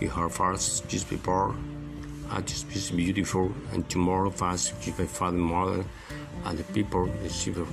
You have first just before, I just be beautiful, and tomorrow fast you can father mother and the people the sheep of